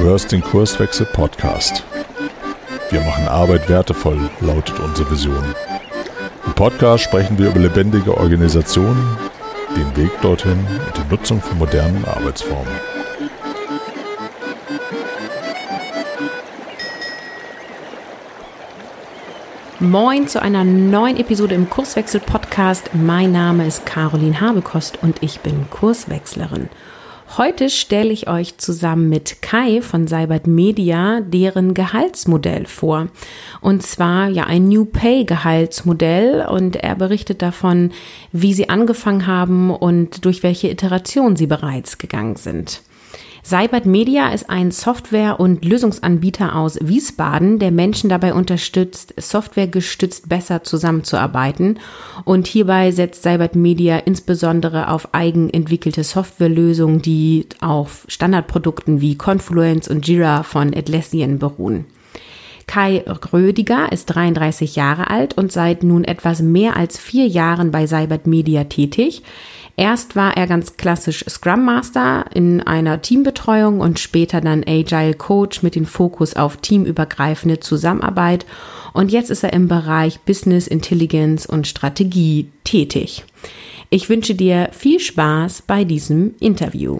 Du hörst den Kurswechsel Podcast. Wir machen Arbeit wertevoll, lautet unsere Vision. Im Podcast sprechen wir über lebendige Organisationen, den Weg dorthin und die Nutzung von modernen Arbeitsformen. Moin zu einer neuen Episode im Kurswechsel Podcast. Mein Name ist Caroline Habekost und ich bin Kurswechslerin. Heute stelle ich euch zusammen mit Kai von Cybert Media deren Gehaltsmodell vor. Und zwar ja ein New Pay Gehaltsmodell und er berichtet davon, wie sie angefangen haben und durch welche Iteration sie bereits gegangen sind. Cybert Media ist ein Software- und Lösungsanbieter aus Wiesbaden, der Menschen dabei unterstützt, softwaregestützt besser zusammenzuarbeiten. Und hierbei setzt Cybert Media insbesondere auf eigenentwickelte Softwarelösungen, die auf Standardprodukten wie Confluence und Jira von Atlassian beruhen. Kai Rödiger ist 33 Jahre alt und seit nun etwas mehr als vier Jahren bei Cybert Media tätig. Erst war er ganz klassisch Scrum Master in einer Teambetreuung und später dann Agile Coach mit dem Fokus auf teamübergreifende Zusammenarbeit. Und jetzt ist er im Bereich Business Intelligence und Strategie tätig. Ich wünsche dir viel Spaß bei diesem Interview.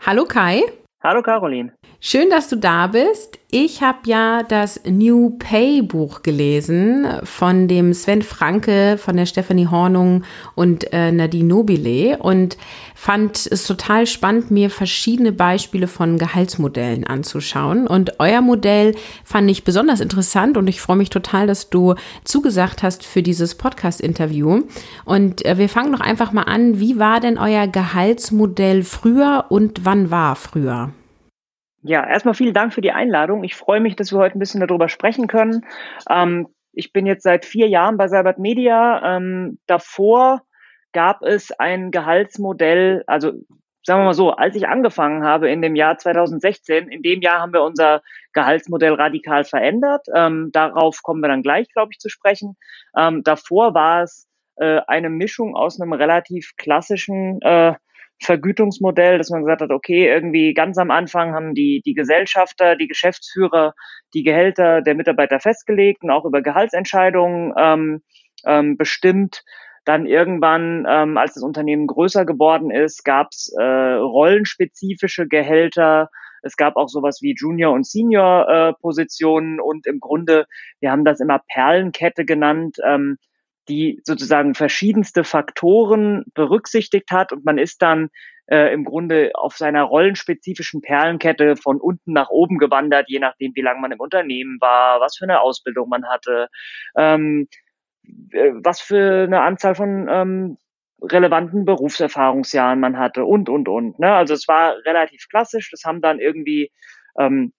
Hallo Kai. Hallo Caroline. Schön, dass du da bist. Ich habe ja das New Pay Buch gelesen von dem Sven Franke, von der Stephanie Hornung und äh, Nadine Nobile und fand es total spannend, mir verschiedene Beispiele von Gehaltsmodellen anzuschauen. Und euer Modell fand ich besonders interessant und ich freue mich total, dass du zugesagt hast für dieses Podcast-Interview. Und äh, wir fangen doch einfach mal an. Wie war denn euer Gehaltsmodell früher und wann war früher? Ja, erstmal vielen Dank für die Einladung. Ich freue mich, dass wir heute ein bisschen darüber sprechen können. Ähm, ich bin jetzt seit vier Jahren bei Cybert Media. Ähm, davor gab es ein Gehaltsmodell, also sagen wir mal so, als ich angefangen habe in dem Jahr 2016, in dem Jahr haben wir unser Gehaltsmodell radikal verändert. Ähm, darauf kommen wir dann gleich, glaube ich, zu sprechen. Ähm, davor war es äh, eine Mischung aus einem relativ klassischen äh, Vergütungsmodell, dass man gesagt hat, okay, irgendwie ganz am Anfang haben die, die Gesellschafter, die Geschäftsführer die Gehälter der Mitarbeiter festgelegt und auch über Gehaltsentscheidungen ähm, ähm, bestimmt. Dann irgendwann, ähm, als das Unternehmen größer geworden ist, gab es äh, rollenspezifische Gehälter. Es gab auch sowas wie Junior- und Senior-Positionen äh, und im Grunde, wir haben das immer Perlenkette genannt. Ähm, die sozusagen verschiedenste Faktoren berücksichtigt hat und man ist dann äh, im Grunde auf seiner rollenspezifischen Perlenkette von unten nach oben gewandert, je nachdem, wie lange man im Unternehmen war, was für eine Ausbildung man hatte, ähm, äh, was für eine Anzahl von ähm, relevanten Berufserfahrungsjahren man hatte und, und, und. Ne? Also es war relativ klassisch. Das haben dann irgendwie ähm,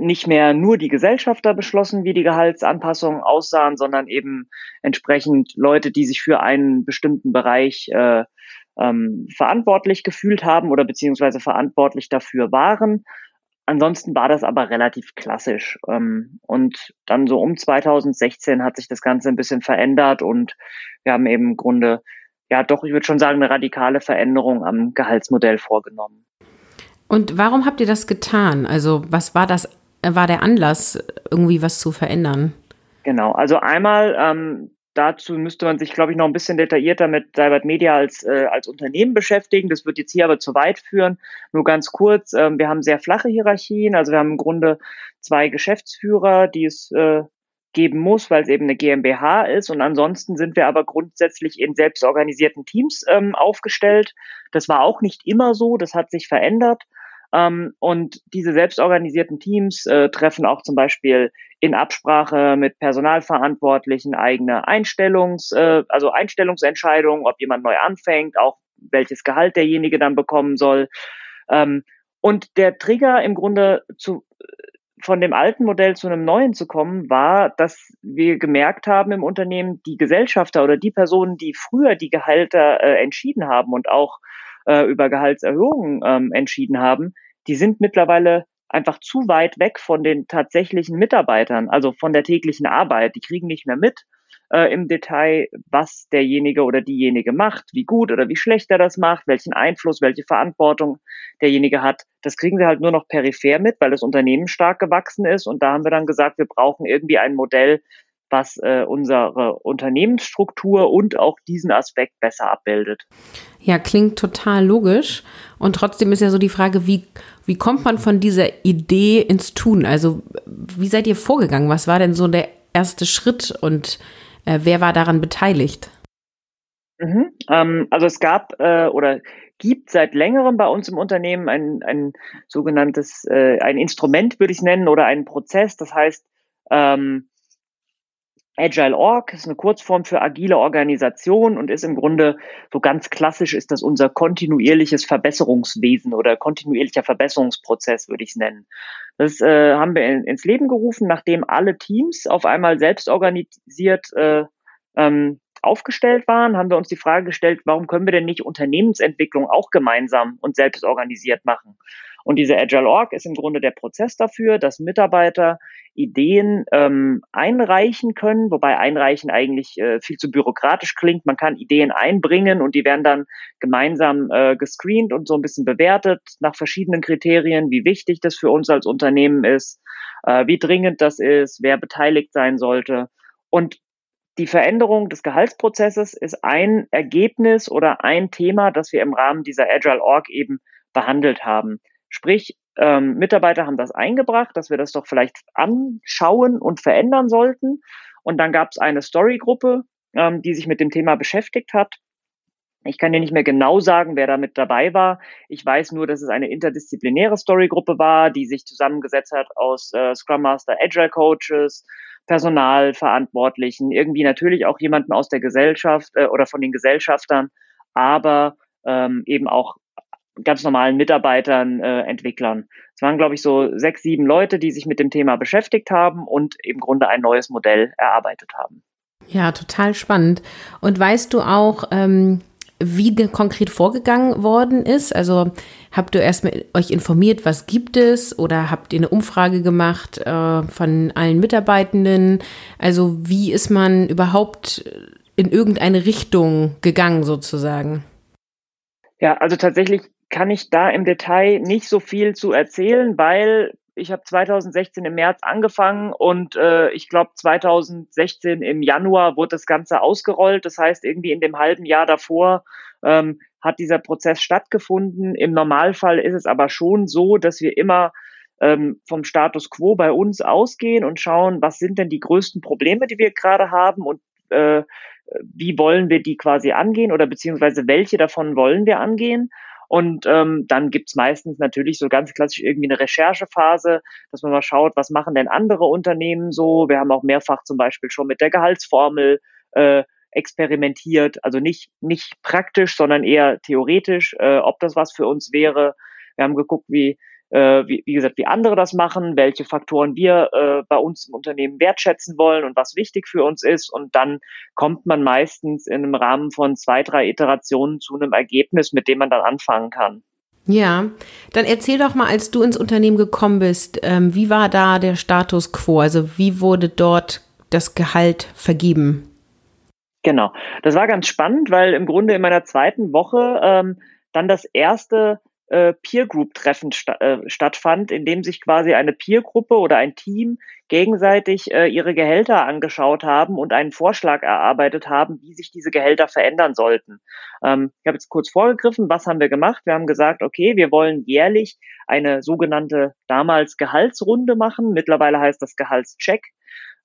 nicht mehr nur die Gesellschafter beschlossen, wie die Gehaltsanpassungen aussahen, sondern eben entsprechend Leute, die sich für einen bestimmten Bereich äh, ähm, verantwortlich gefühlt haben oder beziehungsweise verantwortlich dafür waren. Ansonsten war das aber relativ klassisch. Ähm, und dann so um 2016 hat sich das Ganze ein bisschen verändert und wir haben eben im Grunde, ja doch, ich würde schon sagen, eine radikale Veränderung am Gehaltsmodell vorgenommen. Und warum habt ihr das getan? Also was war das, war der Anlass, irgendwie was zu verändern? Genau, also einmal ähm, dazu müsste man sich, glaube ich, noch ein bisschen detaillierter mit Cybert Media als, äh, als Unternehmen beschäftigen. Das wird jetzt hier aber zu weit führen. Nur ganz kurz, ähm, wir haben sehr flache Hierarchien. Also wir haben im Grunde zwei Geschäftsführer, die es äh, geben muss, weil es eben eine GmbH ist. Und ansonsten sind wir aber grundsätzlich in selbstorganisierten Teams ähm, aufgestellt. Das war auch nicht immer so, das hat sich verändert. Ähm, und diese selbstorganisierten Teams äh, treffen auch zum Beispiel in Absprache mit Personalverantwortlichen eigene Einstellungs, äh, also Einstellungsentscheidungen, ob jemand neu anfängt, auch welches Gehalt derjenige dann bekommen soll. Ähm, und der Trigger im Grunde zu, von dem alten Modell zu einem neuen zu kommen, war, dass wir gemerkt haben im Unternehmen, die Gesellschafter oder die Personen, die früher die Gehälter äh, entschieden haben und auch äh, über Gehaltserhöhungen ähm, entschieden haben, die sind mittlerweile einfach zu weit weg von den tatsächlichen Mitarbeitern, also von der täglichen Arbeit. Die kriegen nicht mehr mit, äh, im Detail, was derjenige oder diejenige macht, wie gut oder wie schlecht er das macht, welchen Einfluss, welche Verantwortung derjenige hat. Das kriegen sie halt nur noch peripher mit, weil das Unternehmen stark gewachsen ist. Und da haben wir dann gesagt, wir brauchen irgendwie ein Modell, was äh, unsere Unternehmensstruktur und auch diesen Aspekt besser abbildet. Ja, klingt total logisch. Und trotzdem ist ja so die Frage, wie, wie kommt man von dieser Idee ins Tun? Also, wie seid ihr vorgegangen? Was war denn so der erste Schritt und äh, wer war daran beteiligt? Mhm, ähm, also es gab äh, oder gibt seit längerem bei uns im Unternehmen ein, ein sogenanntes, äh, ein Instrument würde ich nennen oder einen Prozess. Das heißt ähm, Agile Org ist eine Kurzform für agile Organisation und ist im Grunde so ganz klassisch ist das unser kontinuierliches Verbesserungswesen oder kontinuierlicher Verbesserungsprozess würde ich es nennen. Das äh, haben wir in, ins Leben gerufen, nachdem alle Teams auf einmal selbst organisiert äh, ähm, aufgestellt waren, haben wir uns die Frage gestellt, warum können wir denn nicht Unternehmensentwicklung auch gemeinsam und selbst organisiert machen? Und diese Agile Org ist im Grunde der Prozess dafür, dass Mitarbeiter Ideen ähm, einreichen können, wobei einreichen eigentlich äh, viel zu bürokratisch klingt. Man kann Ideen einbringen und die werden dann gemeinsam äh, gescreent und so ein bisschen bewertet nach verschiedenen Kriterien, wie wichtig das für uns als Unternehmen ist, äh, wie dringend das ist, wer beteiligt sein sollte. Und die Veränderung des Gehaltsprozesses ist ein Ergebnis oder ein Thema, das wir im Rahmen dieser Agile Org eben behandelt haben. Sprich, ähm, Mitarbeiter haben das eingebracht, dass wir das doch vielleicht anschauen und verändern sollten. Und dann gab es eine Storygruppe, ähm, die sich mit dem Thema beschäftigt hat. Ich kann dir nicht mehr genau sagen, wer da mit dabei war. Ich weiß nur, dass es eine interdisziplinäre Storygruppe war, die sich zusammengesetzt hat aus äh, Scrum Master, Agile Coaches, Personalverantwortlichen, irgendwie natürlich auch jemanden aus der Gesellschaft äh, oder von den Gesellschaftern, aber ähm, eben auch ganz normalen Mitarbeitern, äh, Entwicklern. Es waren, glaube ich, so sechs, sieben Leute, die sich mit dem Thema beschäftigt haben und im Grunde ein neues Modell erarbeitet haben. Ja, total spannend. Und weißt du auch, ähm, wie konkret vorgegangen worden ist? Also habt ihr erstmal euch informiert, was gibt es oder habt ihr eine Umfrage gemacht äh, von allen Mitarbeitenden? Also wie ist man überhaupt in irgendeine Richtung gegangen sozusagen? Ja, also tatsächlich kann ich da im Detail nicht so viel zu erzählen, weil ich habe 2016 im März angefangen und äh, ich glaube 2016 im Januar wurde das Ganze ausgerollt. Das heißt, irgendwie in dem halben Jahr davor ähm, hat dieser Prozess stattgefunden. Im Normalfall ist es aber schon so, dass wir immer ähm, vom Status quo bei uns ausgehen und schauen, was sind denn die größten Probleme, die wir gerade haben und äh, wie wollen wir die quasi angehen oder beziehungsweise welche davon wollen wir angehen. Und ähm, dann gibt's meistens natürlich so ganz klassisch irgendwie eine Recherchephase, dass man mal schaut, was machen denn andere Unternehmen so. Wir haben auch mehrfach zum Beispiel schon mit der Gehaltsformel äh, experimentiert, also nicht, nicht praktisch, sondern eher theoretisch, äh, ob das was für uns wäre. Wir haben geguckt, wie äh, wie, wie gesagt, wie andere das machen, welche Faktoren wir äh, bei uns im Unternehmen wertschätzen wollen und was wichtig für uns ist. Und dann kommt man meistens in einem Rahmen von zwei, drei Iterationen zu einem Ergebnis, mit dem man dann anfangen kann. Ja, dann erzähl doch mal, als du ins Unternehmen gekommen bist, ähm, wie war da der Status quo? Also wie wurde dort das Gehalt vergeben? Genau, das war ganz spannend, weil im Grunde in meiner zweiten Woche ähm, dann das erste äh, Peer Group Treffen sta äh, stattfand, in dem sich quasi eine Peer Gruppe oder ein Team gegenseitig äh, ihre Gehälter angeschaut haben und einen Vorschlag erarbeitet haben, wie sich diese Gehälter verändern sollten. Ähm, ich habe jetzt kurz vorgegriffen, was haben wir gemacht? Wir haben gesagt, okay, wir wollen jährlich eine sogenannte damals Gehaltsrunde machen. Mittlerweile heißt das Gehaltscheck.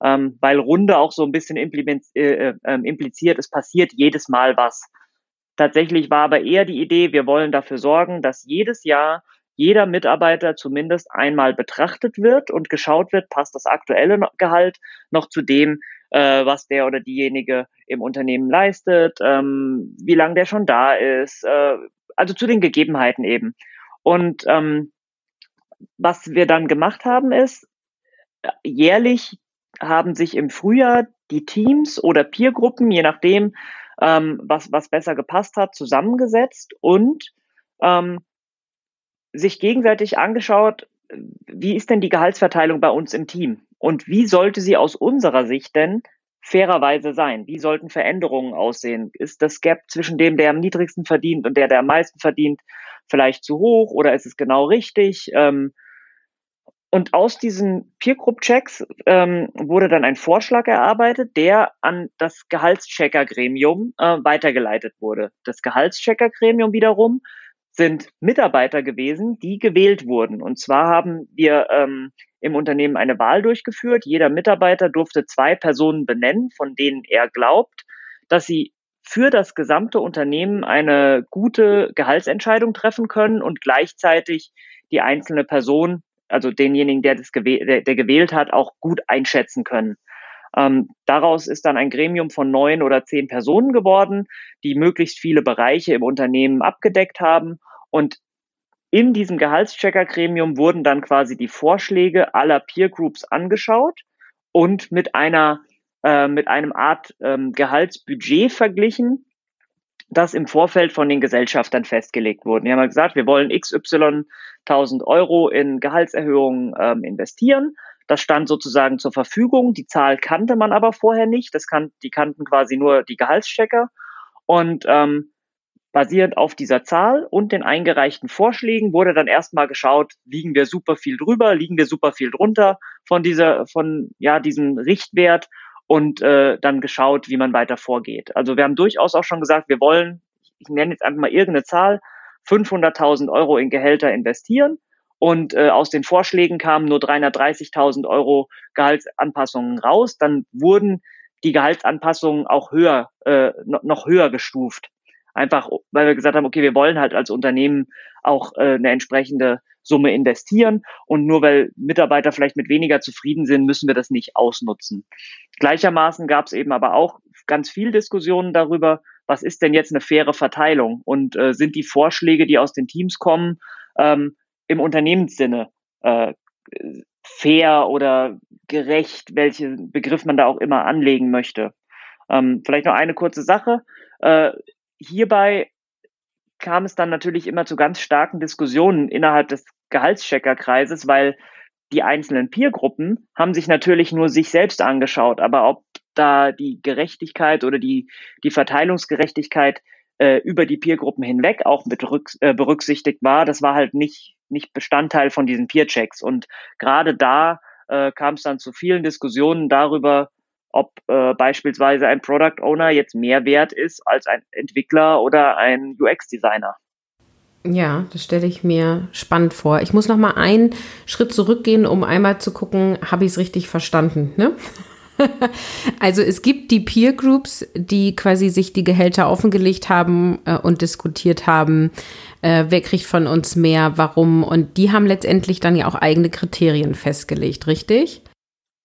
Ähm, weil Runde auch so ein bisschen äh, äh, ähm, impliziert, es passiert jedes Mal was. Tatsächlich war aber eher die Idee, wir wollen dafür sorgen, dass jedes Jahr jeder Mitarbeiter zumindest einmal betrachtet wird und geschaut wird, passt das aktuelle Gehalt noch zu dem, äh, was der oder diejenige im Unternehmen leistet, ähm, wie lange der schon da ist, äh, also zu den Gegebenheiten eben. Und ähm, was wir dann gemacht haben, ist, jährlich haben sich im Frühjahr die Teams oder Peergruppen, je nachdem, ähm, was, was besser gepasst hat, zusammengesetzt und ähm, sich gegenseitig angeschaut, wie ist denn die Gehaltsverteilung bei uns im Team und wie sollte sie aus unserer Sicht denn fairerweise sein? Wie sollten Veränderungen aussehen? Ist das Gap zwischen dem, der am niedrigsten verdient und der, der am meisten verdient, vielleicht zu hoch oder ist es genau richtig? Ähm, und aus diesen Peer Group Checks ähm, wurde dann ein Vorschlag erarbeitet, der an das Gehaltschecker Gremium äh, weitergeleitet wurde. Das Gehaltschecker Gremium wiederum sind Mitarbeiter gewesen, die gewählt wurden. Und zwar haben wir ähm, im Unternehmen eine Wahl durchgeführt. Jeder Mitarbeiter durfte zwei Personen benennen, von denen er glaubt, dass sie für das gesamte Unternehmen eine gute Gehaltsentscheidung treffen können und gleichzeitig die einzelne Person, also denjenigen, der, das gewäh der, der gewählt hat, auch gut einschätzen können. Ähm, daraus ist dann ein Gremium von neun oder zehn Personen geworden, die möglichst viele Bereiche im Unternehmen abgedeckt haben. Und in diesem Gehaltschecker-Gremium wurden dann quasi die Vorschläge aller Peer Groups angeschaut und mit einer äh, mit einem Art ähm, Gehaltsbudget verglichen, das im Vorfeld von den Gesellschaftern festgelegt wurde. Die haben gesagt, wir wollen XY 1000 Euro in Gehaltserhöhungen ähm, investieren. Das stand sozusagen zur Verfügung. Die Zahl kannte man aber vorher nicht. Das kann, die kannten quasi nur die Gehaltschecker. Und ähm, basierend auf dieser Zahl und den eingereichten Vorschlägen wurde dann erstmal geschaut, liegen wir super viel drüber, liegen wir super viel drunter von dieser, von ja diesem Richtwert und äh, dann geschaut, wie man weiter vorgeht. Also wir haben durchaus auch schon gesagt, wir wollen, ich nenne jetzt einfach mal irgendeine Zahl, 500.000 Euro in Gehälter investieren und äh, aus den Vorschlägen kamen nur 330.000 Euro Gehaltsanpassungen raus. Dann wurden die Gehaltsanpassungen auch höher, äh, noch höher gestuft. Einfach, weil wir gesagt haben, okay, wir wollen halt als Unternehmen auch äh, eine entsprechende Summe investieren und nur weil Mitarbeiter vielleicht mit weniger zufrieden sind, müssen wir das nicht ausnutzen. Gleichermaßen gab es eben aber auch ganz viel Diskussionen darüber, was ist denn jetzt eine faire Verteilung und äh, sind die Vorschläge, die aus den Teams kommen, ähm, im Unternehmenssinne äh, fair oder gerecht, welchen Begriff man da auch immer anlegen möchte. Ähm, vielleicht noch eine kurze Sache. Äh, hierbei kam es dann natürlich immer zu ganz starken Diskussionen innerhalb des Gehaltscheckerkreises, weil die einzelnen Peergruppen haben sich natürlich nur sich selbst angeschaut, aber ob da die Gerechtigkeit oder die, die Verteilungsgerechtigkeit äh, über die Peergruppen hinweg auch mit rück, äh, berücksichtigt war, das war halt nicht nicht Bestandteil von diesen Peer-Checks. Und gerade da äh, kam es dann zu vielen Diskussionen darüber, ob äh, beispielsweise ein Product Owner jetzt mehr wert ist als ein Entwickler oder ein UX-Designer. Ja, das stelle ich mir spannend vor. Ich muss noch mal einen Schritt zurückgehen, um einmal zu gucken, habe ich es richtig verstanden. Ne? also es gibt die Peer Groups, die quasi sich die Gehälter offengelegt haben äh, und diskutiert haben, äh, wer kriegt von uns mehr, warum. Und die haben letztendlich dann ja auch eigene Kriterien festgelegt, richtig?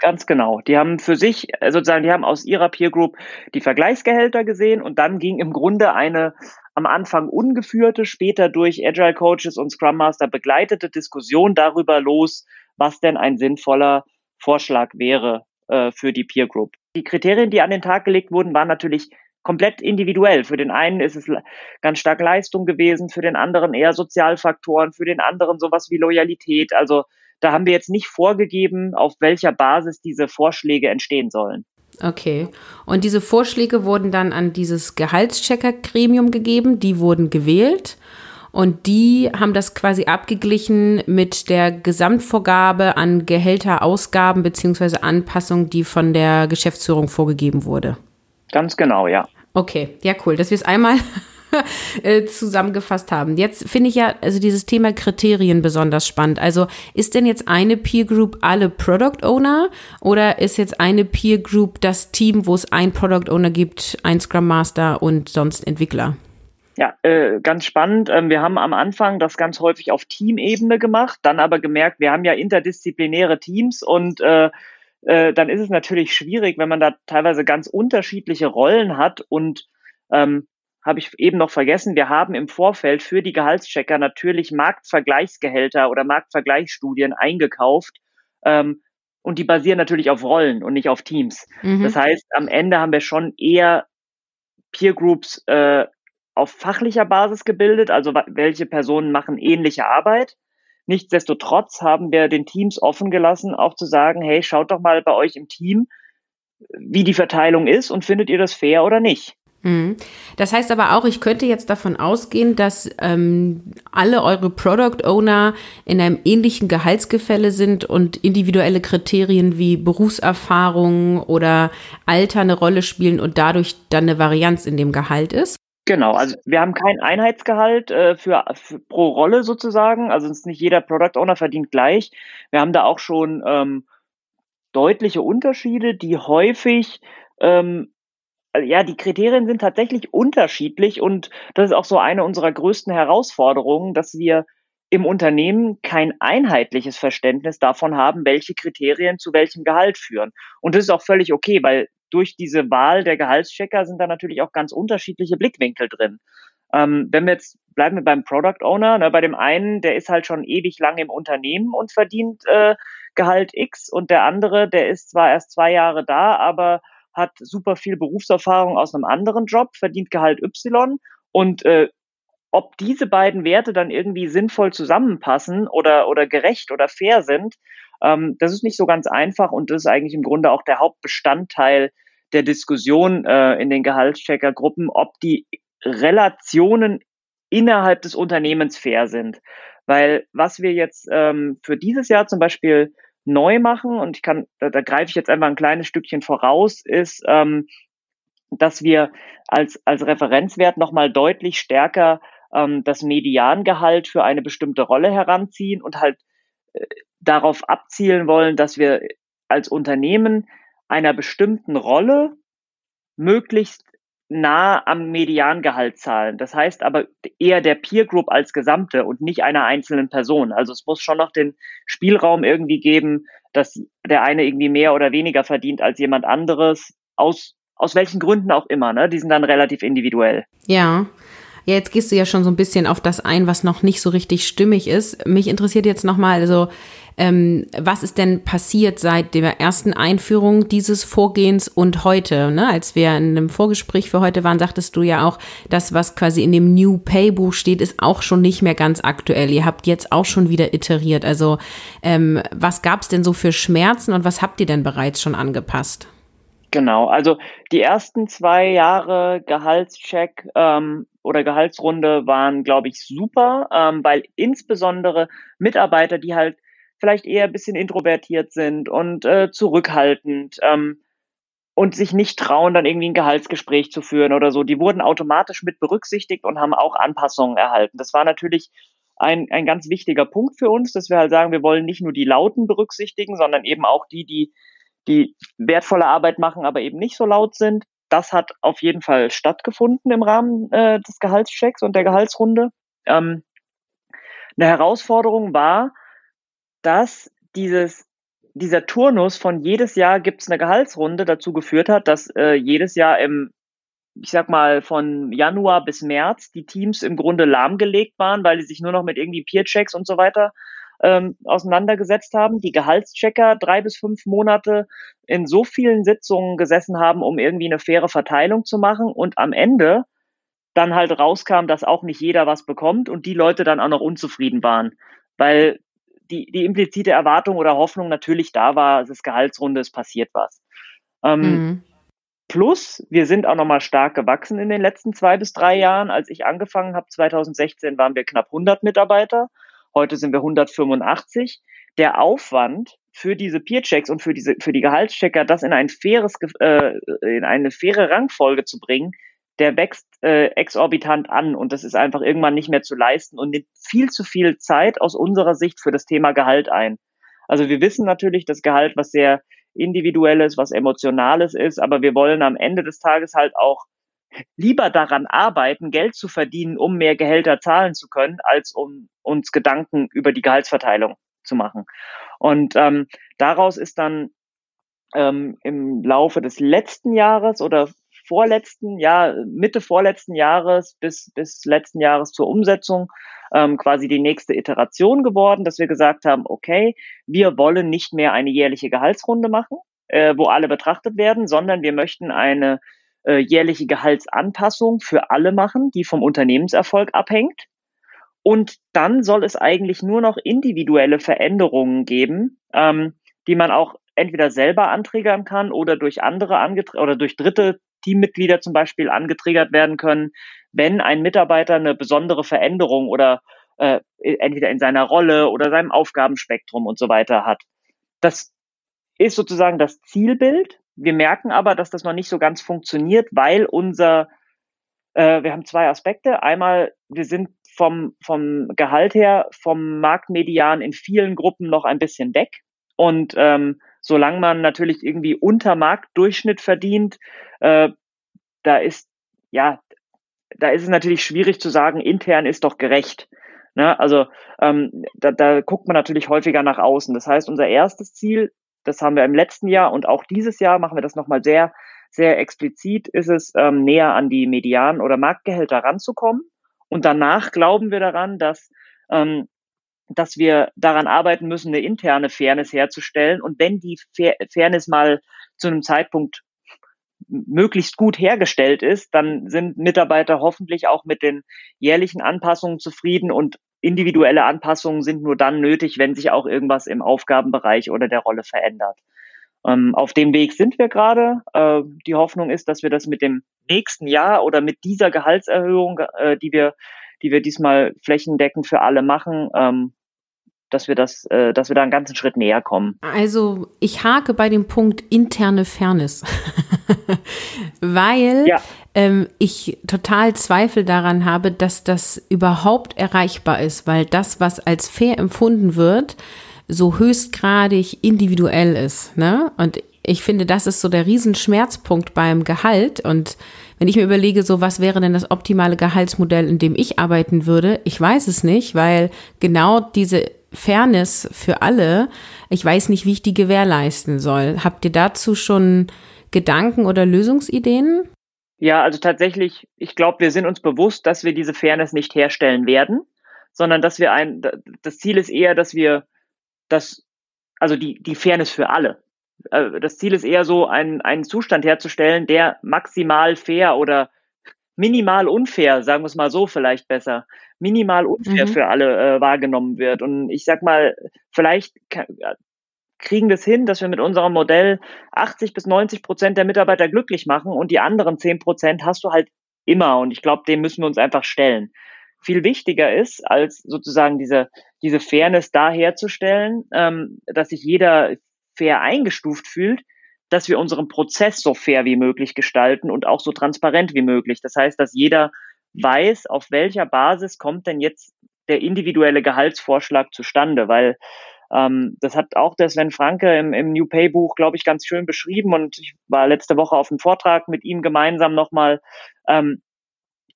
Ganz genau. Die haben für sich, äh, sozusagen, die haben aus ihrer Peer Group die Vergleichsgehälter gesehen und dann ging im Grunde eine am Anfang ungeführte, später durch Agile Coaches und Scrum Master begleitete Diskussion darüber los, was denn ein sinnvoller Vorschlag wäre äh, für die Peer Group. Die Kriterien, die an den Tag gelegt wurden, waren natürlich komplett individuell. Für den einen ist es ganz stark Leistung gewesen, für den anderen eher Sozialfaktoren, für den anderen sowas wie Loyalität. Also da haben wir jetzt nicht vorgegeben, auf welcher Basis diese Vorschläge entstehen sollen. Okay. Und diese Vorschläge wurden dann an dieses Gehaltschecker-Gremium gegeben, die wurden gewählt. Und die haben das quasi abgeglichen mit der Gesamtvorgabe an Gehälterausgaben beziehungsweise Anpassungen, die von der Geschäftsführung vorgegeben wurde. Ganz genau, ja. Okay, ja, cool, dass wir es einmal zusammengefasst haben. Jetzt finde ich ja also dieses Thema Kriterien besonders spannend. Also ist denn jetzt eine Peer Group alle Product Owner oder ist jetzt eine Peer Group das Team, wo es ein Product Owner gibt, ein Scrum Master und sonst Entwickler? Ja, äh, ganz spannend. Ähm, wir haben am Anfang das ganz häufig auf Teamebene gemacht, dann aber gemerkt, wir haben ja interdisziplinäre Teams und äh, äh, dann ist es natürlich schwierig, wenn man da teilweise ganz unterschiedliche Rollen hat und ähm, habe ich eben noch vergessen, wir haben im Vorfeld für die Gehaltschecker natürlich Marktvergleichsgehälter oder Marktvergleichsstudien eingekauft. Ähm, und die basieren natürlich auf Rollen und nicht auf Teams. Mhm. Das heißt, am Ende haben wir schon eher Peer Groups äh, auf fachlicher Basis gebildet, also welche Personen machen ähnliche Arbeit. Nichtsdestotrotz haben wir den Teams offen gelassen, auch zu sagen, hey, schaut doch mal bei euch im Team, wie die Verteilung ist und findet ihr das fair oder nicht. Mhm. Das heißt aber auch, ich könnte jetzt davon ausgehen, dass ähm, alle eure Product Owner in einem ähnlichen Gehaltsgefälle sind und individuelle Kriterien wie Berufserfahrung oder Alter eine Rolle spielen und dadurch dann eine Varianz in dem Gehalt ist. Genau, also wir haben kein Einheitsgehalt äh, für, für, pro Rolle sozusagen. Also ist nicht jeder Product Owner verdient gleich. Wir haben da auch schon ähm, deutliche Unterschiede, die häufig ähm, ja, die Kriterien sind tatsächlich unterschiedlich und das ist auch so eine unserer größten Herausforderungen, dass wir im Unternehmen kein einheitliches Verständnis davon haben, welche Kriterien zu welchem Gehalt führen. Und das ist auch völlig okay, weil durch diese Wahl der Gehaltschecker sind da natürlich auch ganz unterschiedliche Blickwinkel drin. Ähm, wenn wir jetzt bleiben wir beim Product Owner, ne, bei dem einen, der ist halt schon ewig lang im Unternehmen und verdient äh, Gehalt X und der andere, der ist zwar erst zwei Jahre da, aber hat super viel Berufserfahrung aus einem anderen Job, verdient Gehalt Y und äh, ob diese beiden Werte dann irgendwie sinnvoll zusammenpassen oder, oder gerecht oder fair sind, ähm, das ist nicht so ganz einfach und das ist eigentlich im Grunde auch der Hauptbestandteil der Diskussion äh, in den Gehaltscheckergruppen, ob die Relationen innerhalb des Unternehmens fair sind. Weil was wir jetzt ähm, für dieses Jahr zum Beispiel neu machen, und ich kann, da, da greife ich jetzt einfach ein kleines Stückchen voraus, ist, ähm, dass wir als, als Referenzwert nochmal deutlich stärker ähm, das Mediangehalt für eine bestimmte Rolle heranziehen und halt äh, darauf abzielen wollen, dass wir als Unternehmen einer bestimmten Rolle möglichst nah am Mediangehalt zahlen. Das heißt aber eher der Peer Group als Gesamte und nicht einer einzelnen Person. Also es muss schon noch den Spielraum irgendwie geben, dass der eine irgendwie mehr oder weniger verdient als jemand anderes, aus, aus welchen Gründen auch immer. Ne? Die sind dann relativ individuell. Ja. Ja, jetzt gehst du ja schon so ein bisschen auf das ein, was noch nicht so richtig stimmig ist. Mich interessiert jetzt nochmal, also ähm, was ist denn passiert seit der ersten Einführung dieses Vorgehens und heute? Ne? Als wir in einem Vorgespräch für heute waren, sagtest du ja auch, das, was quasi in dem New Pay Buch steht, ist auch schon nicht mehr ganz aktuell. Ihr habt jetzt auch schon wieder iteriert. Also ähm, was gab es denn so für Schmerzen und was habt ihr denn bereits schon angepasst? Genau, also die ersten zwei Jahre Gehaltscheck ähm, oder Gehaltsrunde waren, glaube ich, super, ähm, weil insbesondere Mitarbeiter, die halt vielleicht eher ein bisschen introvertiert sind und äh, zurückhaltend ähm, und sich nicht trauen, dann irgendwie ein Gehaltsgespräch zu führen oder so, die wurden automatisch mit berücksichtigt und haben auch Anpassungen erhalten. Das war natürlich ein, ein ganz wichtiger Punkt für uns, dass wir halt sagen, wir wollen nicht nur die Lauten berücksichtigen, sondern eben auch die, die die wertvolle Arbeit machen, aber eben nicht so laut sind. Das hat auf jeden Fall stattgefunden im Rahmen äh, des Gehaltschecks und der Gehaltsrunde. Ähm, eine Herausforderung war, dass dieses, dieser Turnus von jedes Jahr gibt es eine Gehaltsrunde dazu geführt hat, dass äh, jedes Jahr im, ich sag mal, von Januar bis März die Teams im Grunde lahmgelegt waren, weil die sich nur noch mit irgendwie Peer-Checks und so weiter ähm, auseinandergesetzt haben, die Gehaltschecker drei bis fünf Monate in so vielen Sitzungen gesessen haben, um irgendwie eine faire Verteilung zu machen und am Ende dann halt rauskam, dass auch nicht jeder was bekommt und die Leute dann auch noch unzufrieden waren, weil die, die implizite Erwartung oder Hoffnung natürlich da war, es ist Gehaltsrunde, es passiert was. Ähm, mhm. Plus, wir sind auch nochmal stark gewachsen in den letzten zwei bis drei Jahren. Als ich angefangen habe, 2016, waren wir knapp 100 Mitarbeiter. Heute sind wir 185. Der Aufwand für diese Peer-Checks und für diese, für die Gehaltschecker, das in ein faires, äh, in eine faire Rangfolge zu bringen, der wächst äh, exorbitant an und das ist einfach irgendwann nicht mehr zu leisten und nimmt viel zu viel Zeit aus unserer Sicht für das Thema Gehalt ein. Also wir wissen natürlich, dass Gehalt was sehr individuelles, was emotionales ist, aber wir wollen am Ende des Tages halt auch lieber daran arbeiten, Geld zu verdienen, um mehr Gehälter zahlen zu können, als um uns Gedanken über die Gehaltsverteilung zu machen. Und ähm, daraus ist dann ähm, im Laufe des letzten Jahres oder vorletzten, ja, Mitte vorletzten Jahres bis, bis letzten Jahres zur Umsetzung ähm, quasi die nächste Iteration geworden, dass wir gesagt haben, okay, wir wollen nicht mehr eine jährliche Gehaltsrunde machen, äh, wo alle betrachtet werden, sondern wir möchten eine äh, jährliche Gehaltsanpassung für alle machen, die vom Unternehmenserfolg abhängt. Und dann soll es eigentlich nur noch individuelle Veränderungen geben, ähm, die man auch entweder selber antriggern kann oder durch andere oder durch dritte Teammitglieder zum Beispiel angetriggert werden können, wenn ein Mitarbeiter eine besondere Veränderung oder äh, entweder in seiner Rolle oder seinem Aufgabenspektrum und so weiter hat. Das ist sozusagen das Zielbild. Wir merken aber, dass das noch nicht so ganz funktioniert, weil unser, äh, wir haben zwei Aspekte. Einmal, wir sind vom, vom Gehalt her, vom Marktmedian in vielen Gruppen noch ein bisschen weg. Und ähm, solange man natürlich irgendwie unter Marktdurchschnitt verdient, äh, da ist, ja, da ist es natürlich schwierig zu sagen, intern ist doch gerecht. Ne? Also ähm, da, da guckt man natürlich häufiger nach außen. Das heißt, unser erstes Ziel, das haben wir im letzten Jahr und auch dieses Jahr machen wir das nochmal sehr, sehr explizit, ist es, ähm, näher an die Median- oder Marktgehälter ranzukommen. Und danach glauben wir daran, dass ähm, dass wir daran arbeiten müssen, eine interne Fairness herzustellen. Und wenn die Fairness mal zu einem Zeitpunkt möglichst gut hergestellt ist, dann sind Mitarbeiter hoffentlich auch mit den jährlichen Anpassungen zufrieden und individuelle Anpassungen sind nur dann nötig, wenn sich auch irgendwas im Aufgabenbereich oder der Rolle verändert. Ähm, auf dem Weg sind wir gerade. Äh, die Hoffnung ist, dass wir das mit dem nächsten Jahr oder mit dieser Gehaltserhöhung, äh, die wir, die wir diesmal flächendeckend für alle machen, ähm, dass wir das, äh, dass wir da einen ganzen Schritt näher kommen. Also ich hake bei dem Punkt interne Fairness, weil ja. Ähm, ich total Zweifel daran habe, dass das überhaupt erreichbar ist, weil das, was als fair empfunden wird, so höchstgradig individuell ist. Ne? Und ich finde, das ist so der Riesenschmerzpunkt beim Gehalt und wenn ich mir überlege, so was wäre denn das optimale Gehaltsmodell, in dem ich arbeiten würde, ich weiß es nicht, weil genau diese Fairness für alle, ich weiß nicht, wie ich die gewährleisten soll. Habt ihr dazu schon Gedanken oder Lösungsideen? Ja, also tatsächlich, ich glaube, wir sind uns bewusst, dass wir diese Fairness nicht herstellen werden, sondern dass wir ein, das Ziel ist eher, dass wir das, also die, die Fairness für alle. Äh, das Ziel ist eher so, einen, einen Zustand herzustellen, der maximal fair oder minimal unfair, sagen wir es mal so vielleicht besser, minimal unfair mhm. für alle äh, wahrgenommen wird. Und ich sag mal, vielleicht kriegen das hin, dass wir mit unserem Modell 80 bis 90 Prozent der Mitarbeiter glücklich machen und die anderen 10 Prozent hast du halt immer. Und ich glaube, dem müssen wir uns einfach stellen. Viel wichtiger ist, als sozusagen diese, diese Fairness da herzustellen, ähm, dass sich jeder fair eingestuft fühlt, dass wir unseren Prozess so fair wie möglich gestalten und auch so transparent wie möglich. Das heißt, dass jeder weiß, auf welcher Basis kommt denn jetzt der individuelle Gehaltsvorschlag zustande, weil ähm, das hat auch der Sven Franke im, im New Pay Buch, glaube ich, ganz schön beschrieben und ich war letzte Woche auf einem Vortrag mit ihm gemeinsam nochmal, ähm,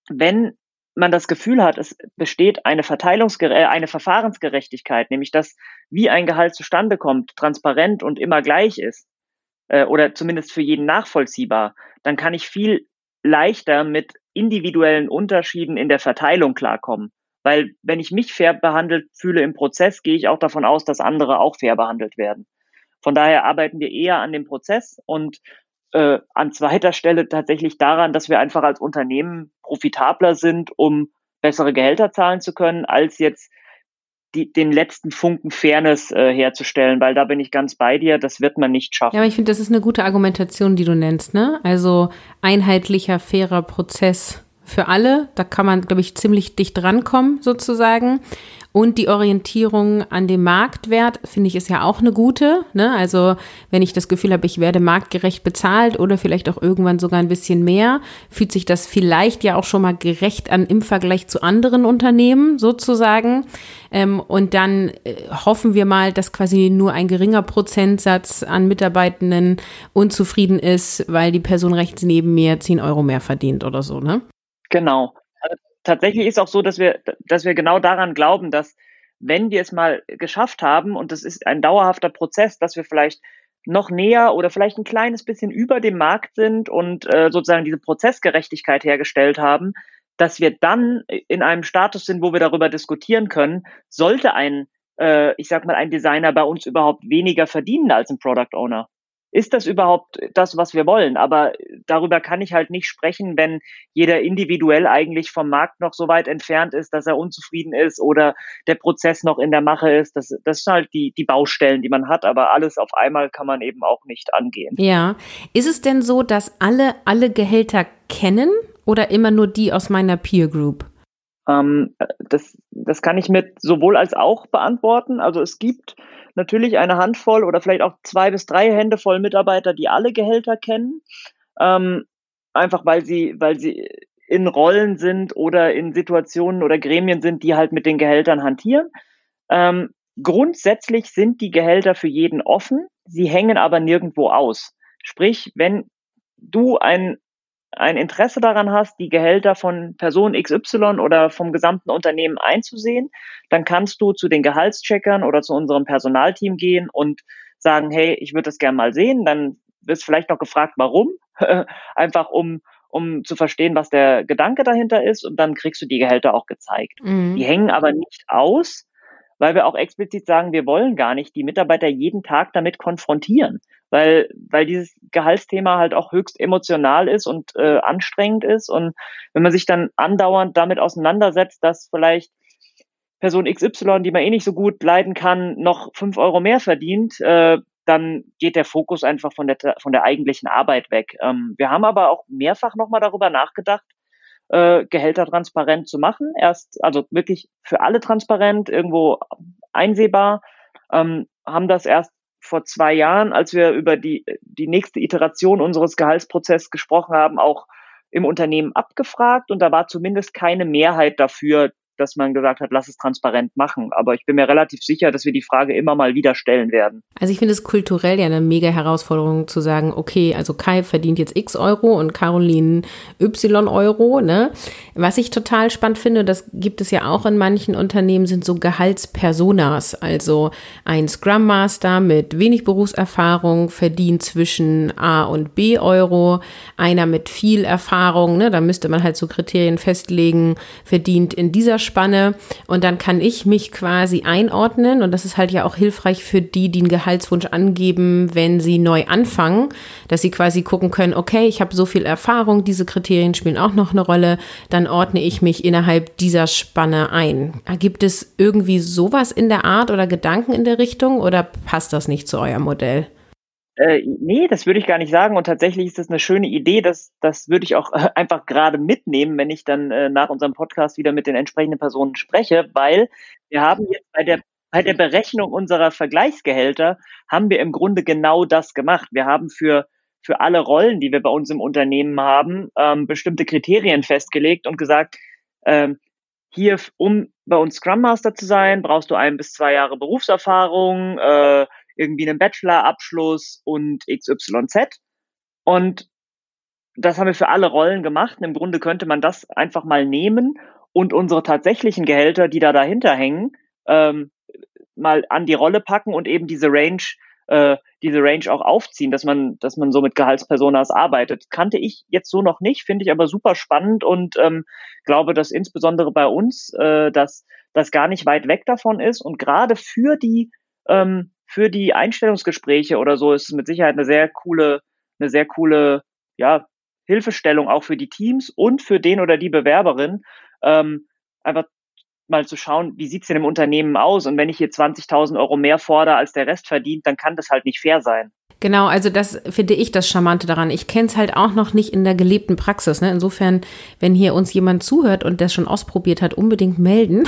wenn man das Gefühl hat, es besteht eine Verteilungsgere äh, eine Verfahrensgerechtigkeit, nämlich dass wie ein Gehalt zustande kommt, transparent und immer gleich ist, äh, oder zumindest für jeden nachvollziehbar, dann kann ich viel leichter mit individuellen Unterschieden in der Verteilung klarkommen. Weil wenn ich mich fair behandelt fühle im Prozess, gehe ich auch davon aus, dass andere auch fair behandelt werden. Von daher arbeiten wir eher an dem Prozess und äh, an zweiter Stelle tatsächlich daran, dass wir einfach als Unternehmen profitabler sind, um bessere Gehälter zahlen zu können, als jetzt die, den letzten Funken Fairness äh, herzustellen, weil da bin ich ganz bei dir, das wird man nicht schaffen. Ja, aber ich finde, das ist eine gute Argumentation, die du nennst, ne? Also einheitlicher, fairer Prozess für alle, da kann man, glaube ich, ziemlich dicht rankommen, sozusagen. Und die Orientierung an dem Marktwert, finde ich, ist ja auch eine gute. Ne? Also wenn ich das Gefühl habe, ich werde marktgerecht bezahlt oder vielleicht auch irgendwann sogar ein bisschen mehr, fühlt sich das vielleicht ja auch schon mal gerecht an im Vergleich zu anderen Unternehmen sozusagen. Ähm, und dann äh, hoffen wir mal, dass quasi nur ein geringer Prozentsatz an Mitarbeitenden unzufrieden ist, weil die Person rechts neben mir 10 Euro mehr verdient oder so. Ne? Genau tatsächlich ist auch so, dass wir, dass wir genau daran glauben, dass wenn wir es mal geschafft haben, und das ist ein dauerhafter Prozess, dass wir vielleicht noch näher oder vielleicht ein kleines bisschen über dem Markt sind und äh, sozusagen diese Prozessgerechtigkeit hergestellt haben, dass wir dann in einem Status sind, wo wir darüber diskutieren können, sollte ein, äh, ich sag mal, ein Designer bei uns überhaupt weniger verdienen als ein Product Owner. Ist das überhaupt das, was wir wollen? Aber darüber kann ich halt nicht sprechen, wenn jeder individuell eigentlich vom Markt noch so weit entfernt ist, dass er unzufrieden ist oder der Prozess noch in der Mache ist. Das, das sind halt die, die Baustellen, die man hat, aber alles auf einmal kann man eben auch nicht angehen. Ja. Ist es denn so, dass alle alle Gehälter kennen oder immer nur die aus meiner Peer Group? Ähm, das, das kann ich mit sowohl als auch beantworten. Also es gibt natürlich eine Handvoll oder vielleicht auch zwei bis drei Hände voll Mitarbeiter, die alle Gehälter kennen. Ähm, einfach weil sie, weil sie in Rollen sind oder in Situationen oder Gremien sind, die halt mit den Gehältern hantieren. Ähm, grundsätzlich sind die Gehälter für jeden offen, sie hängen aber nirgendwo aus. Sprich, wenn du ein ein Interesse daran hast, die Gehälter von Person XY oder vom gesamten Unternehmen einzusehen, dann kannst du zu den Gehaltscheckern oder zu unserem Personalteam gehen und sagen, hey, ich würde das gerne mal sehen. Dann wirst vielleicht noch gefragt, warum, einfach um um zu verstehen, was der Gedanke dahinter ist und dann kriegst du die Gehälter auch gezeigt. Mhm. Die hängen aber nicht aus, weil wir auch explizit sagen, wir wollen gar nicht die Mitarbeiter jeden Tag damit konfrontieren, weil, weil dieses Gehaltsthema halt auch höchst emotional ist und äh, anstrengend ist. Und wenn man sich dann andauernd damit auseinandersetzt, dass vielleicht Person XY, die man eh nicht so gut leiden kann, noch fünf Euro mehr verdient, äh, dann geht der Fokus einfach von der, von der eigentlichen Arbeit weg. Ähm, wir haben aber auch mehrfach nochmal darüber nachgedacht, äh, Gehälter transparent zu machen. Erst, also wirklich für alle transparent, irgendwo einsehbar. Ähm, haben das erst vor zwei Jahren, als wir über die, die nächste Iteration unseres Gehaltsprozesses gesprochen haben, auch im Unternehmen abgefragt und da war zumindest keine Mehrheit dafür, dass man gesagt hat, lass es transparent machen. Aber ich bin mir relativ sicher, dass wir die Frage immer mal wieder stellen werden. Also ich finde es kulturell ja eine mega Herausforderung zu sagen, okay, also Kai verdient jetzt X Euro und Caroline Y Euro. Ne? Was ich total spannend finde, das gibt es ja auch in manchen Unternehmen, sind so Gehaltspersonas. Also ein Scrum Master mit wenig Berufserfahrung verdient zwischen A und B Euro. Einer mit viel Erfahrung, ne? da müsste man halt so Kriterien festlegen, verdient in dieser Spanne und dann kann ich mich quasi einordnen und das ist halt ja auch hilfreich für die, die einen Gehaltswunsch angeben, wenn sie neu anfangen, dass sie quasi gucken können, okay, ich habe so viel Erfahrung, diese Kriterien spielen auch noch eine Rolle, dann ordne ich mich innerhalb dieser Spanne ein. Gibt es irgendwie sowas in der Art oder Gedanken in der Richtung oder passt das nicht zu eurem Modell? Äh, nee, das würde ich gar nicht sagen. Und tatsächlich ist das eine schöne Idee. Das, das würde ich auch äh, einfach gerade mitnehmen, wenn ich dann äh, nach unserem Podcast wieder mit den entsprechenden Personen spreche, weil wir haben jetzt bei der, bei der Berechnung unserer Vergleichsgehälter haben wir im Grunde genau das gemacht. Wir haben für, für alle Rollen, die wir bei uns im Unternehmen haben, ähm, bestimmte Kriterien festgelegt und gesagt, ähm, hier, um bei uns Scrum Master zu sein, brauchst du ein bis zwei Jahre Berufserfahrung, äh, irgendwie einen Bachelorabschluss und XYZ. Und das haben wir für alle Rollen gemacht. Und Im Grunde könnte man das einfach mal nehmen und unsere tatsächlichen Gehälter, die da dahinter hängen, ähm, mal an die Rolle packen und eben diese Range, äh, diese Range auch aufziehen, dass man, dass man so mit Gehaltspersonas arbeitet. Kannte ich jetzt so noch nicht, finde ich aber super spannend und ähm, glaube, dass insbesondere bei uns äh, dass das gar nicht weit weg davon ist und gerade für die ähm, für die Einstellungsgespräche oder so ist es mit Sicherheit eine sehr coole, eine sehr coole, ja, Hilfestellung auch für die Teams und für den oder die Bewerberin, ähm, einfach mal zu schauen, wie sieht's denn im Unternehmen aus? Und wenn ich hier 20.000 Euro mehr fordere, als der Rest verdient, dann kann das halt nicht fair sein. Genau, also das finde ich das Charmante daran. Ich kenne es halt auch noch nicht in der gelebten Praxis. Ne? Insofern, wenn hier uns jemand zuhört und das schon ausprobiert hat, unbedingt melden.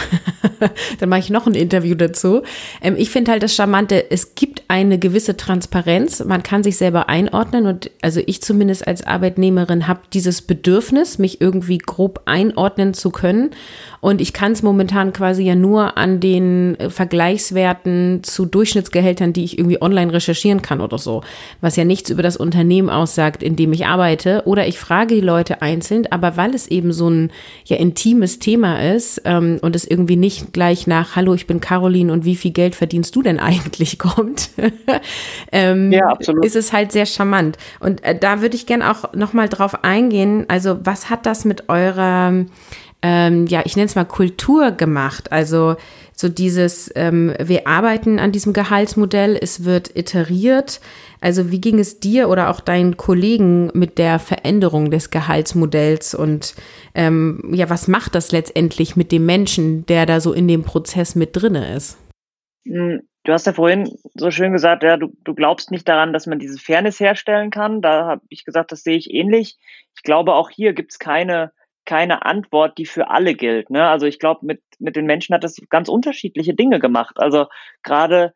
Dann mache ich noch ein Interview dazu. Ähm, ich finde halt das Charmante, es gibt eine gewisse Transparenz. Man kann sich selber einordnen und also ich zumindest als Arbeitnehmerin habe dieses Bedürfnis, mich irgendwie grob einordnen zu können. Und ich kann es momentan quasi ja nur an den Vergleichswerten zu Durchschnittsgehältern, die ich irgendwie online recherchieren kann oder so was ja nichts über das Unternehmen aussagt, in dem ich arbeite. Oder ich frage die Leute einzeln, aber weil es eben so ein ja intimes Thema ist ähm, und es irgendwie nicht gleich nach Hallo, ich bin Caroline und wie viel Geld verdienst du denn eigentlich kommt, ähm, ja, absolut. ist es halt sehr charmant. Und äh, da würde ich gerne auch nochmal drauf eingehen. Also was hat das mit eurer ähm, ja, ich nenne es mal Kultur gemacht. Also so dieses, ähm, wir arbeiten an diesem Gehaltsmodell, es wird iteriert. Also wie ging es dir oder auch deinen Kollegen mit der Veränderung des Gehaltsmodells und ähm, ja, was macht das letztendlich mit dem Menschen, der da so in dem Prozess mit drinne ist? Hm, du hast ja vorhin so schön gesagt, ja, du, du glaubst nicht daran, dass man diese Fairness herstellen kann. Da habe ich gesagt, das sehe ich ähnlich. Ich glaube, auch hier gibt es keine keine Antwort, die für alle gilt. Ne? Also ich glaube, mit, mit den Menschen hat das ganz unterschiedliche Dinge gemacht. Also gerade,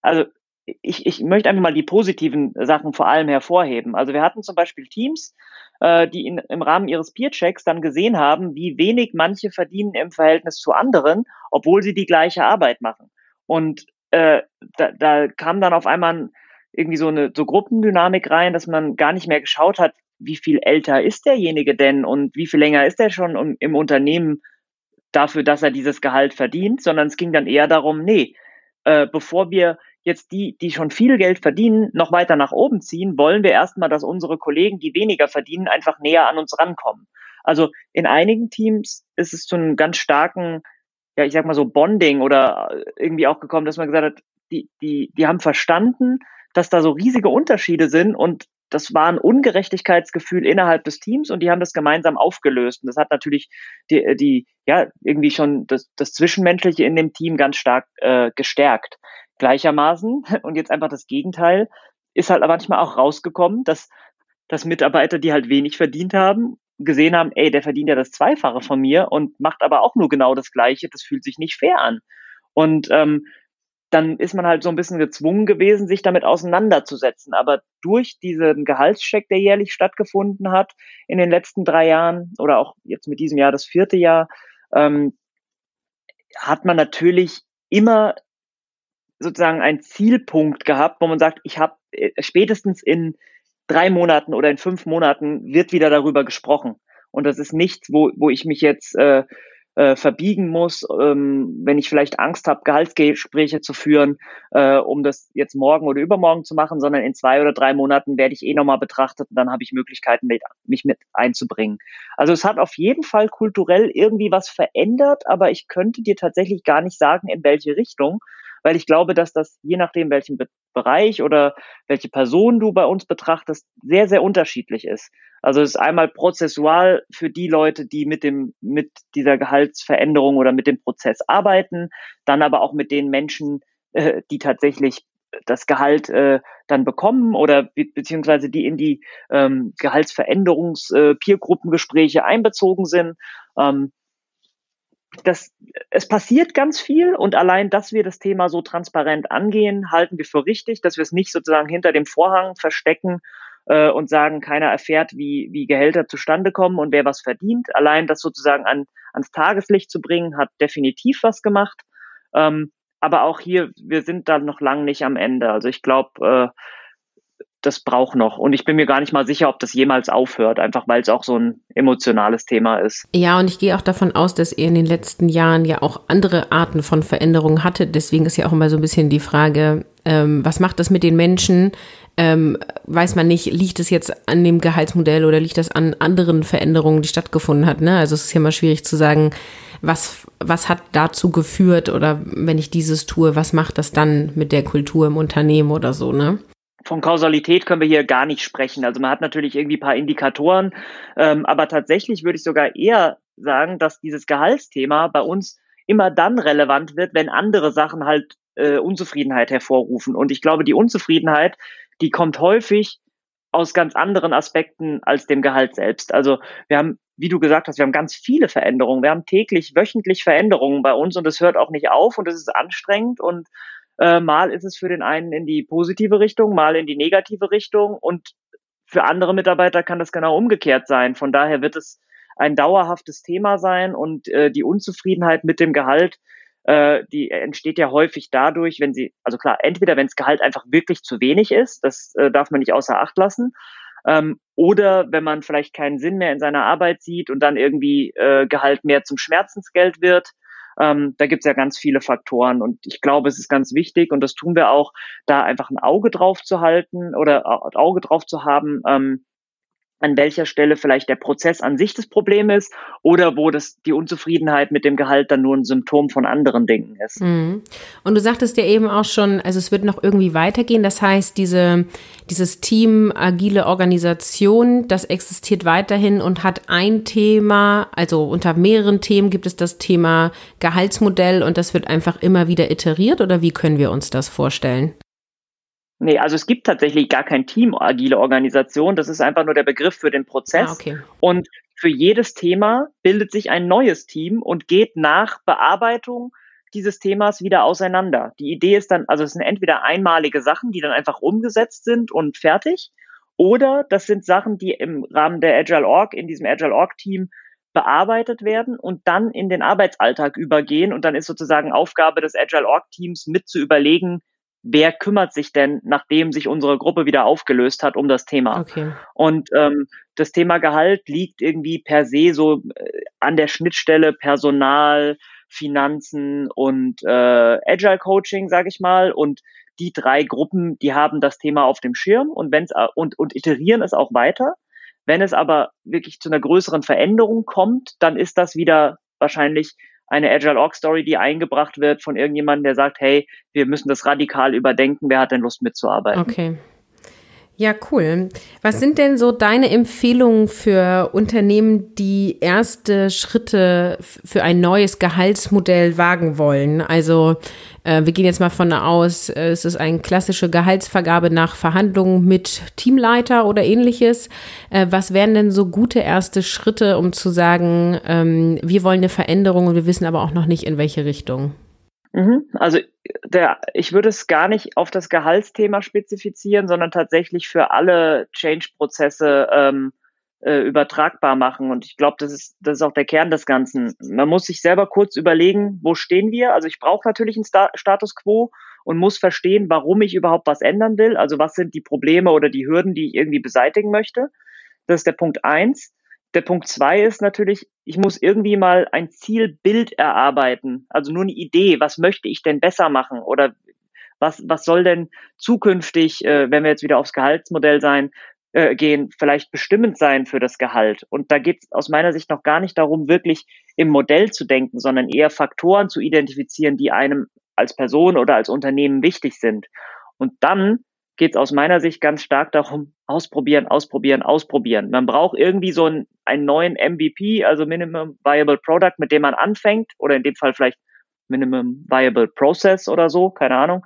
also ich, ich möchte einfach mal die positiven Sachen vor allem hervorheben. Also wir hatten zum Beispiel Teams, äh, die in, im Rahmen ihres Peer-Checks dann gesehen haben, wie wenig manche verdienen im Verhältnis zu anderen, obwohl sie die gleiche Arbeit machen. Und äh, da, da kam dann auf einmal irgendwie so eine so Gruppendynamik rein, dass man gar nicht mehr geschaut hat, wie viel älter ist derjenige denn und wie viel länger ist er schon im Unternehmen dafür, dass er dieses Gehalt verdient, sondern es ging dann eher darum, nee, äh, bevor wir jetzt die, die schon viel Geld verdienen, noch weiter nach oben ziehen, wollen wir erstmal, dass unsere Kollegen, die weniger verdienen, einfach näher an uns rankommen. Also in einigen Teams ist es zu einem ganz starken, ja, ich sag mal so Bonding oder irgendwie auch gekommen, dass man gesagt hat, die, die, die haben verstanden, dass da so riesige Unterschiede sind und das war ein Ungerechtigkeitsgefühl innerhalb des Teams und die haben das gemeinsam aufgelöst. Und das hat natürlich die, die ja, irgendwie schon das, das Zwischenmenschliche in dem Team ganz stark äh, gestärkt. Gleichermaßen, und jetzt einfach das Gegenteil, ist halt manchmal auch rausgekommen, dass, dass Mitarbeiter, die halt wenig verdient haben, gesehen haben, ey, der verdient ja das Zweifache von mir und macht aber auch nur genau das Gleiche. Das fühlt sich nicht fair an. Und ähm, dann ist man halt so ein bisschen gezwungen gewesen, sich damit auseinanderzusetzen. Aber durch diesen Gehaltscheck, der jährlich stattgefunden hat in den letzten drei Jahren oder auch jetzt mit diesem Jahr das vierte Jahr, ähm, hat man natürlich immer sozusagen einen Zielpunkt gehabt, wo man sagt, ich habe äh, spätestens in drei Monaten oder in fünf Monaten wird wieder darüber gesprochen. Und das ist nichts, wo, wo ich mich jetzt äh, äh, verbiegen muss, ähm, wenn ich vielleicht Angst habe, Gehaltsgespräche zu führen, äh, um das jetzt morgen oder übermorgen zu machen, sondern in zwei oder drei Monaten werde ich eh nochmal betrachtet und dann habe ich Möglichkeiten, mit, mich mit einzubringen. Also es hat auf jeden Fall kulturell irgendwie was verändert, aber ich könnte dir tatsächlich gar nicht sagen, in welche Richtung, weil ich glaube, dass das je nachdem, welchen Be Bereich oder welche Person du bei uns betrachtest, sehr, sehr unterschiedlich ist. Also es ist einmal prozessual für die Leute, die mit dem, mit dieser Gehaltsveränderung oder mit dem Prozess arbeiten, dann aber auch mit den Menschen, äh, die tatsächlich das Gehalt äh, dann bekommen oder be beziehungsweise die in die ähm, Gehaltsveränderungs-Peergruppengespräche äh, einbezogen sind. Ähm, das, es passiert ganz viel und allein, dass wir das Thema so transparent angehen, halten wir für richtig, dass wir es nicht sozusagen hinter dem Vorhang verstecken äh, und sagen, keiner erfährt, wie, wie Gehälter zustande kommen und wer was verdient. Allein das sozusagen an, ans Tageslicht zu bringen, hat definitiv was gemacht. Ähm, aber auch hier, wir sind da noch lang nicht am Ende. Also ich glaube, äh, das braucht noch. Und ich bin mir gar nicht mal sicher, ob das jemals aufhört, einfach weil es auch so ein emotionales Thema ist. Ja, und ich gehe auch davon aus, dass ihr in den letzten Jahren ja auch andere Arten von Veränderungen hattet. Deswegen ist ja auch immer so ein bisschen die Frage, ähm, was macht das mit den Menschen? Ähm, weiß man nicht, liegt es jetzt an dem Gehaltsmodell oder liegt das an anderen Veränderungen, die stattgefunden hat? Ne? Also es ist ja immer schwierig zu sagen, was, was hat dazu geführt oder wenn ich dieses tue, was macht das dann mit der Kultur im Unternehmen oder so, ne? Von Kausalität können wir hier gar nicht sprechen. Also man hat natürlich irgendwie paar Indikatoren, ähm, aber tatsächlich würde ich sogar eher sagen, dass dieses Gehaltsthema bei uns immer dann relevant wird, wenn andere Sachen halt äh, Unzufriedenheit hervorrufen. Und ich glaube, die Unzufriedenheit, die kommt häufig aus ganz anderen Aspekten als dem Gehalt selbst. Also wir haben, wie du gesagt hast, wir haben ganz viele Veränderungen. Wir haben täglich, wöchentlich Veränderungen bei uns und es hört auch nicht auf und es ist anstrengend und äh, mal ist es für den einen in die positive Richtung, mal in die negative Richtung und für andere Mitarbeiter kann das genau umgekehrt sein. Von daher wird es ein dauerhaftes Thema sein und äh, die Unzufriedenheit mit dem Gehalt, äh, die entsteht ja häufig dadurch, wenn sie, also klar, entweder wenn das Gehalt einfach wirklich zu wenig ist, das äh, darf man nicht außer Acht lassen, ähm, oder wenn man vielleicht keinen Sinn mehr in seiner Arbeit sieht und dann irgendwie äh, Gehalt mehr zum Schmerzensgeld wird, ähm, da gibt es ja ganz viele Faktoren und ich glaube, es ist ganz wichtig und das tun wir auch, da einfach ein Auge drauf zu halten oder ein Auge drauf zu haben, ähm, an welcher Stelle vielleicht der Prozess an sich das Problem ist oder wo das die Unzufriedenheit mit dem Gehalt dann nur ein Symptom von anderen Dingen ist. Mhm. Und du sagtest ja eben auch schon, also es wird noch irgendwie weitergehen. Das heißt, diese, dieses Team agile Organisation, das existiert weiterhin und hat ein Thema, also unter mehreren Themen gibt es das Thema Gehaltsmodell und das wird einfach immer wieder iteriert oder wie können wir uns das vorstellen? Nee, also es gibt tatsächlich gar kein Team agile Organisation. Das ist einfach nur der Begriff für den Prozess. Ah, okay. Und für jedes Thema bildet sich ein neues Team und geht nach Bearbeitung dieses Themas wieder auseinander. Die Idee ist dann, also es sind entweder einmalige Sachen, die dann einfach umgesetzt sind und fertig, oder das sind Sachen, die im Rahmen der Agile Org, in diesem Agile Org Team bearbeitet werden und dann in den Arbeitsalltag übergehen. Und dann ist sozusagen Aufgabe des Agile Org Teams mit zu überlegen, wer kümmert sich denn, nachdem sich unsere Gruppe wieder aufgelöst hat, um das Thema. Okay. Und ähm, das Thema Gehalt liegt irgendwie per se so äh, an der Schnittstelle Personal, Finanzen und äh, Agile Coaching, sage ich mal. Und die drei Gruppen, die haben das Thema auf dem Schirm und wenn's äh, und, und iterieren es auch weiter. Wenn es aber wirklich zu einer größeren Veränderung kommt, dann ist das wieder wahrscheinlich eine Agile Org Story, die eingebracht wird von irgendjemandem, der sagt, hey, wir müssen das radikal überdenken, wer hat denn Lust mitzuarbeiten? Okay. Ja, cool. Was sind denn so deine Empfehlungen für Unternehmen, die erste Schritte für ein neues Gehaltsmodell wagen wollen? Also äh, wir gehen jetzt mal von aus, äh, es ist eine klassische Gehaltsvergabe nach Verhandlungen mit Teamleiter oder ähnliches. Äh, was wären denn so gute erste Schritte, um zu sagen, ähm, wir wollen eine Veränderung und wir wissen aber auch noch nicht in welche Richtung? Mhm. Also der, ich würde es gar nicht auf das Gehaltsthema spezifizieren, sondern tatsächlich für alle Change-Prozesse ähm, äh, übertragbar machen. Und ich glaube, das ist, das ist auch der Kern des Ganzen. Man muss sich selber kurz überlegen, wo stehen wir? Also ich brauche natürlich einen Sta Status quo und muss verstehen, warum ich überhaupt was ändern will. Also was sind die Probleme oder die Hürden, die ich irgendwie beseitigen möchte. Das ist der Punkt eins. Der Punkt zwei ist natürlich, ich muss irgendwie mal ein Zielbild erarbeiten. Also nur eine Idee, was möchte ich denn besser machen oder was, was soll denn zukünftig, äh, wenn wir jetzt wieder aufs Gehaltsmodell sein, äh, gehen, vielleicht bestimmend sein für das Gehalt. Und da geht es aus meiner Sicht noch gar nicht darum, wirklich im Modell zu denken, sondern eher Faktoren zu identifizieren, die einem als Person oder als Unternehmen wichtig sind. Und dann geht es aus meiner Sicht ganz stark darum, ausprobieren, ausprobieren, ausprobieren. Man braucht irgendwie so einen, einen neuen MVP, also Minimum Viable Product, mit dem man anfängt, oder in dem Fall vielleicht Minimum Viable Process oder so, keine Ahnung,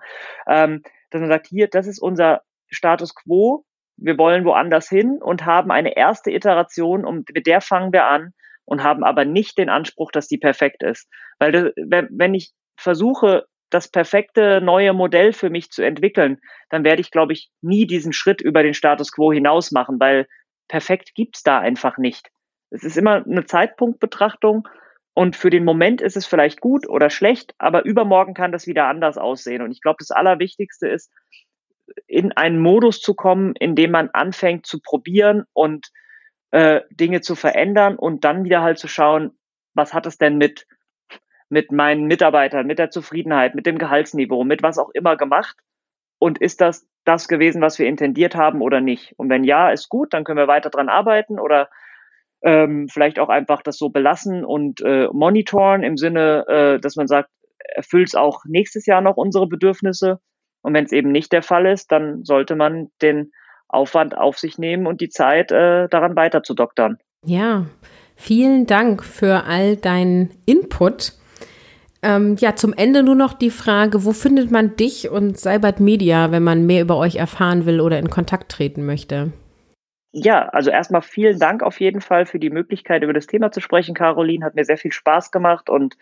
ähm, dass man sagt, hier, das ist unser Status quo, wir wollen woanders hin und haben eine erste Iteration und mit der fangen wir an und haben aber nicht den Anspruch, dass die perfekt ist. Weil wenn ich versuche, das perfekte neue Modell für mich zu entwickeln, dann werde ich, glaube ich, nie diesen Schritt über den Status quo hinaus machen, weil perfekt gibt's da einfach nicht. Es ist immer eine Zeitpunktbetrachtung und für den Moment ist es vielleicht gut oder schlecht, aber übermorgen kann das wieder anders aussehen. Und ich glaube, das Allerwichtigste ist, in einen Modus zu kommen, in dem man anfängt zu probieren und äh, Dinge zu verändern und dann wieder halt zu schauen, was hat es denn mit mit meinen Mitarbeitern, mit der Zufriedenheit, mit dem Gehaltsniveau, mit was auch immer gemacht? Und ist das das gewesen, was wir intendiert haben oder nicht? Und wenn ja, ist gut, dann können wir weiter dran arbeiten oder ähm, vielleicht auch einfach das so belassen und äh, monitoren im Sinne, äh, dass man sagt, erfüllt es auch nächstes Jahr noch unsere Bedürfnisse? Und wenn es eben nicht der Fall ist, dann sollte man den Aufwand auf sich nehmen und die Zeit äh, daran weiter zu doktern. Ja, vielen Dank für all deinen Input. Ähm, ja, zum Ende nur noch die Frage, wo findet man dich und Cybert Media, wenn man mehr über euch erfahren will oder in Kontakt treten möchte? Ja, also erstmal vielen Dank auf jeden Fall für die Möglichkeit, über das Thema zu sprechen, Caroline. Hat mir sehr viel Spaß gemacht und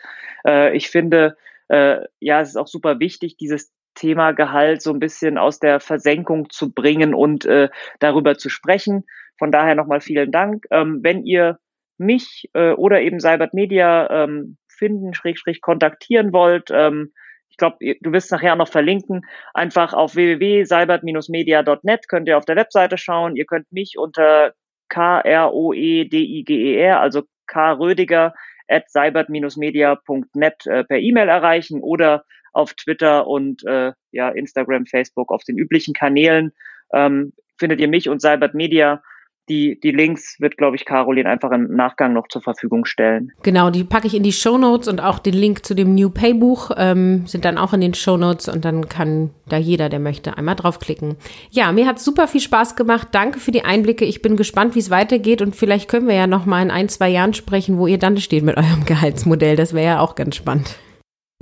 äh, ich finde, äh, ja, es ist auch super wichtig, dieses Thema Gehalt so ein bisschen aus der Versenkung zu bringen und äh, darüber zu sprechen. Von daher nochmal vielen Dank. Ähm, wenn ihr mich äh, oder eben Cybert Media ähm, finden, schrägstrich kontaktieren wollt, ähm, ich glaube, du wirst nachher noch verlinken, einfach auf www.cybert-media.net könnt ihr auf der Webseite schauen. Ihr könnt mich unter K-R-O-E-D-I-G-E-R, also K. Rödiger at cybert-media.net äh, per E-Mail erreichen oder auf Twitter und äh, ja, Instagram, Facebook, auf den üblichen Kanälen ähm, findet ihr mich und Cybert Media. Die, die Links wird, glaube ich, Caroline einfach im Nachgang noch zur Verfügung stellen. Genau, die packe ich in die Show Notes und auch den Link zu dem New Pay Buch ähm, sind dann auch in den Show Notes und dann kann da jeder, der möchte, einmal draufklicken. Ja, mir hat super viel Spaß gemacht. Danke für die Einblicke. Ich bin gespannt, wie es weitergeht und vielleicht können wir ja noch mal in ein, zwei Jahren sprechen, wo ihr dann steht mit eurem Gehaltsmodell. Das wäre ja auch ganz spannend.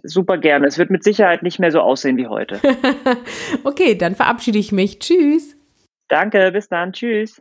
Super gerne. Es wird mit Sicherheit nicht mehr so aussehen wie heute. okay, dann verabschiede ich mich. Tschüss. Danke, bis dann. Tschüss.